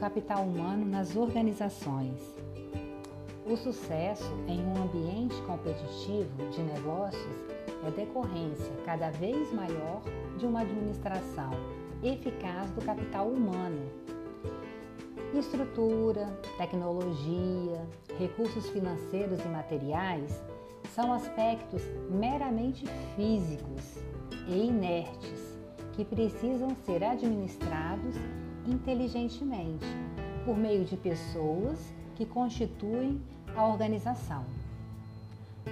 capital humano nas organizações. O sucesso em um ambiente competitivo de negócios é decorrência cada vez maior de uma administração eficaz do capital humano. Estrutura, tecnologia, recursos financeiros e materiais são aspectos meramente físicos e inertes que precisam ser administrados inteligentemente por meio de pessoas que constituem a organização.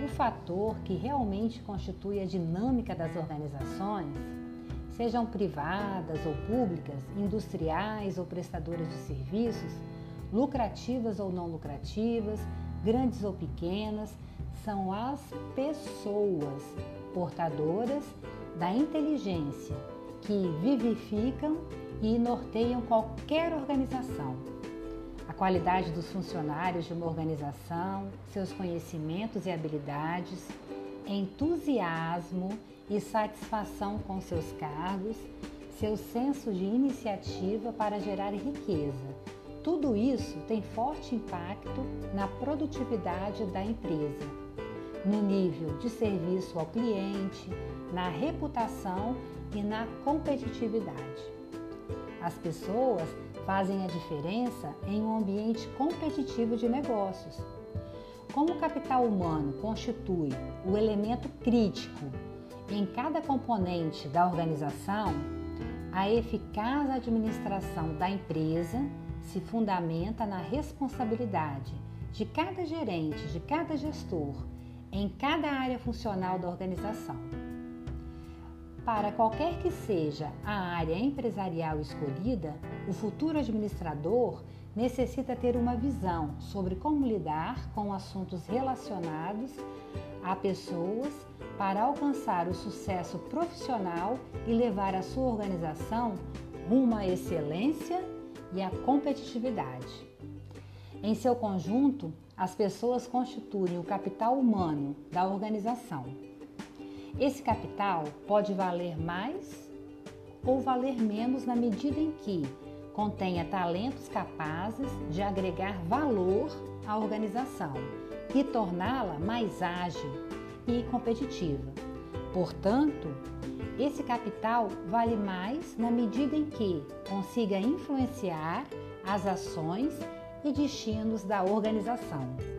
O fator que realmente constitui a dinâmica das organizações, sejam privadas ou públicas, industriais ou prestadoras de serviços, lucrativas ou não lucrativas, grandes ou pequenas, são as pessoas portadoras da inteligência que vivificam e norteiam qualquer organização. A qualidade dos funcionários de uma organização, seus conhecimentos e habilidades, entusiasmo e satisfação com seus cargos, seu senso de iniciativa para gerar riqueza. Tudo isso tem forte impacto na produtividade da empresa, no nível de serviço ao cliente, na reputação e na competitividade. As pessoas fazem a diferença em um ambiente competitivo de negócios. Como o capital humano constitui o elemento crítico em cada componente da organização, a eficaz administração da empresa se fundamenta na responsabilidade de cada gerente, de cada gestor, em cada área funcional da organização. Para qualquer que seja a área empresarial escolhida, o futuro administrador necessita ter uma visão sobre como lidar com assuntos relacionados a pessoas para alcançar o sucesso profissional e levar a sua organização rumo à excelência e à competitividade. Em seu conjunto, as pessoas constituem o capital humano da organização. Esse capital pode valer mais ou valer menos na medida em que contenha talentos capazes de agregar valor à organização e torná-la mais ágil e competitiva. Portanto, esse capital vale mais na medida em que consiga influenciar as ações e destinos da organização.